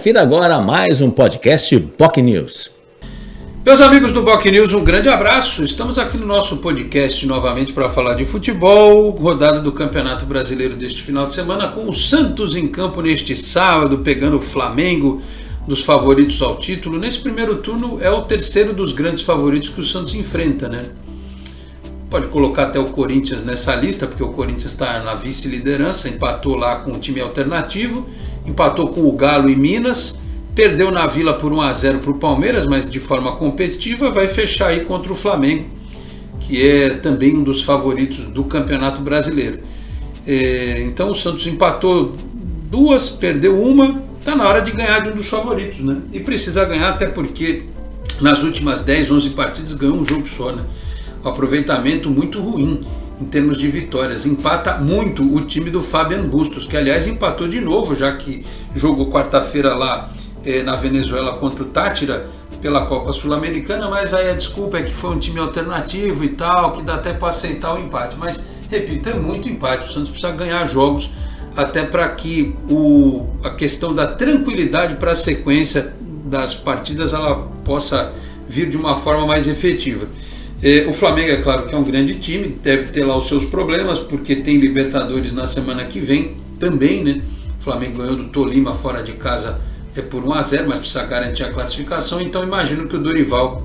Confira agora mais um podcast Boc News. Meus amigos do Boc News, um grande abraço. Estamos aqui no nosso podcast novamente para falar de futebol, rodada do Campeonato Brasileiro deste final de semana, com o Santos em campo neste sábado, pegando o Flamengo dos favoritos ao título. Nesse primeiro turno é o terceiro dos grandes favoritos que o Santos enfrenta, né? Pode colocar até o Corinthians nessa lista, porque o Corinthians está na vice-liderança, empatou lá com o time alternativo, empatou com o Galo em Minas, perdeu na Vila por 1 a 0 para o Palmeiras, mas de forma competitiva, vai fechar aí contra o Flamengo, que é também um dos favoritos do Campeonato Brasileiro. É, então o Santos empatou duas, perdeu uma, está na hora de ganhar de um dos favoritos, né? E precisa ganhar até porque nas últimas 10, 11 partidas ganhou um jogo só, né? Um aproveitamento muito ruim em termos de vitórias. Empata muito o time do Fabian Bustos, que aliás empatou de novo, já que jogou quarta-feira lá eh, na Venezuela contra o Tátira pela Copa Sul-Americana, mas aí a desculpa é que foi um time alternativo e tal, que dá até para aceitar o empate. Mas, repito, é muito empate. O Santos precisa ganhar jogos até para que o, a questão da tranquilidade para a sequência das partidas ela possa vir de uma forma mais efetiva. É, o Flamengo, é claro que é um grande time, deve ter lá os seus problemas, porque tem Libertadores na semana que vem também, né? O Flamengo ganhou do Tolima fora de casa é por 1 a 0 mas precisa garantir a classificação. Então imagino que o Dorival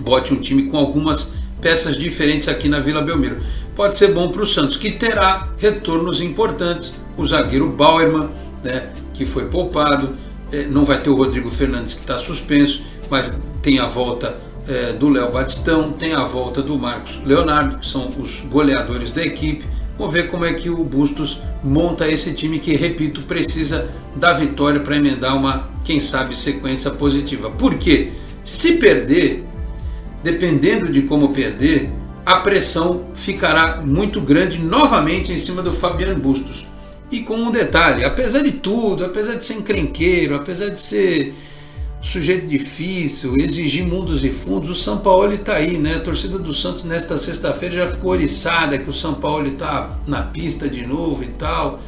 bote um time com algumas peças diferentes aqui na Vila Belmiro. Pode ser bom para o Santos, que terá retornos importantes. O zagueiro Bauerman, né, que foi poupado, é, não vai ter o Rodrigo Fernandes, que está suspenso, mas tem a volta é, do Léo Batistão, tem a volta do Marcos Leonardo, que são os goleadores da equipe. Vamos ver como é que o Bustos monta esse time que, repito, precisa da vitória para emendar uma, quem sabe, sequência positiva. Porque se perder, dependendo de como perder, a pressão ficará muito grande novamente em cima do Fabiano Bustos. E com um detalhe, apesar de tudo, apesar de ser encrenqueiro, apesar de ser sujeito difícil, exigir mundos e fundos. O São Paulo está aí, né? A torcida do Santos nesta sexta-feira já ficou oriçada que o São Paulo está na pista de novo e tal.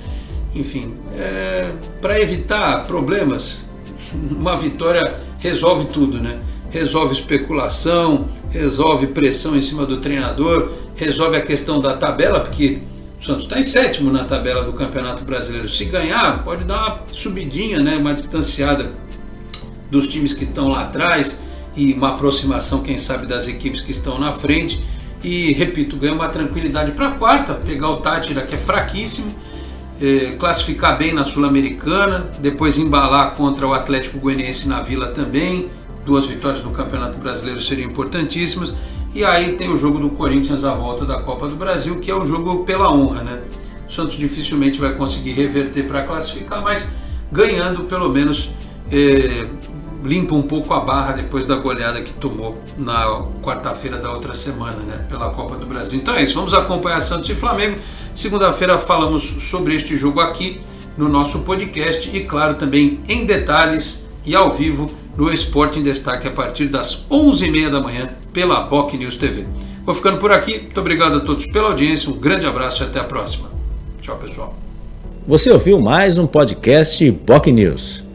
Enfim, é, para evitar problemas, uma vitória resolve tudo, né? Resolve especulação, resolve pressão em cima do treinador, resolve a questão da tabela, porque o Santos está em sétimo na tabela do Campeonato Brasileiro. Se ganhar, pode dar uma subidinha, né? uma distanciada dos times que estão lá atrás e uma aproximação, quem sabe, das equipes que estão na frente. E, repito, ganhar uma tranquilidade para a quarta, pegar o Tátira, que é fraquíssimo, é, classificar bem na Sul-Americana, depois embalar contra o Atlético Goianiense na Vila também. Duas vitórias no Campeonato Brasileiro seriam importantíssimas. E aí tem o jogo do Corinthians à volta da Copa do Brasil, que é o jogo pela honra, né? O Santos dificilmente vai conseguir reverter para classificar, mas ganhando pelo menos é, limpa um pouco a barra depois da goleada que tomou na quarta-feira da outra semana, né, pela Copa do Brasil. Então é isso, vamos acompanhar Santos e Flamengo. Segunda-feira falamos sobre este jogo aqui no nosso podcast e, claro, também em detalhes e ao vivo no Esporte em Destaque a partir das 11h30 da manhã pela Boc News TV. Vou ficando por aqui, muito obrigado a todos pela audiência, um grande abraço e até a próxima. Tchau, pessoal. Você ouviu mais um podcast Boc News.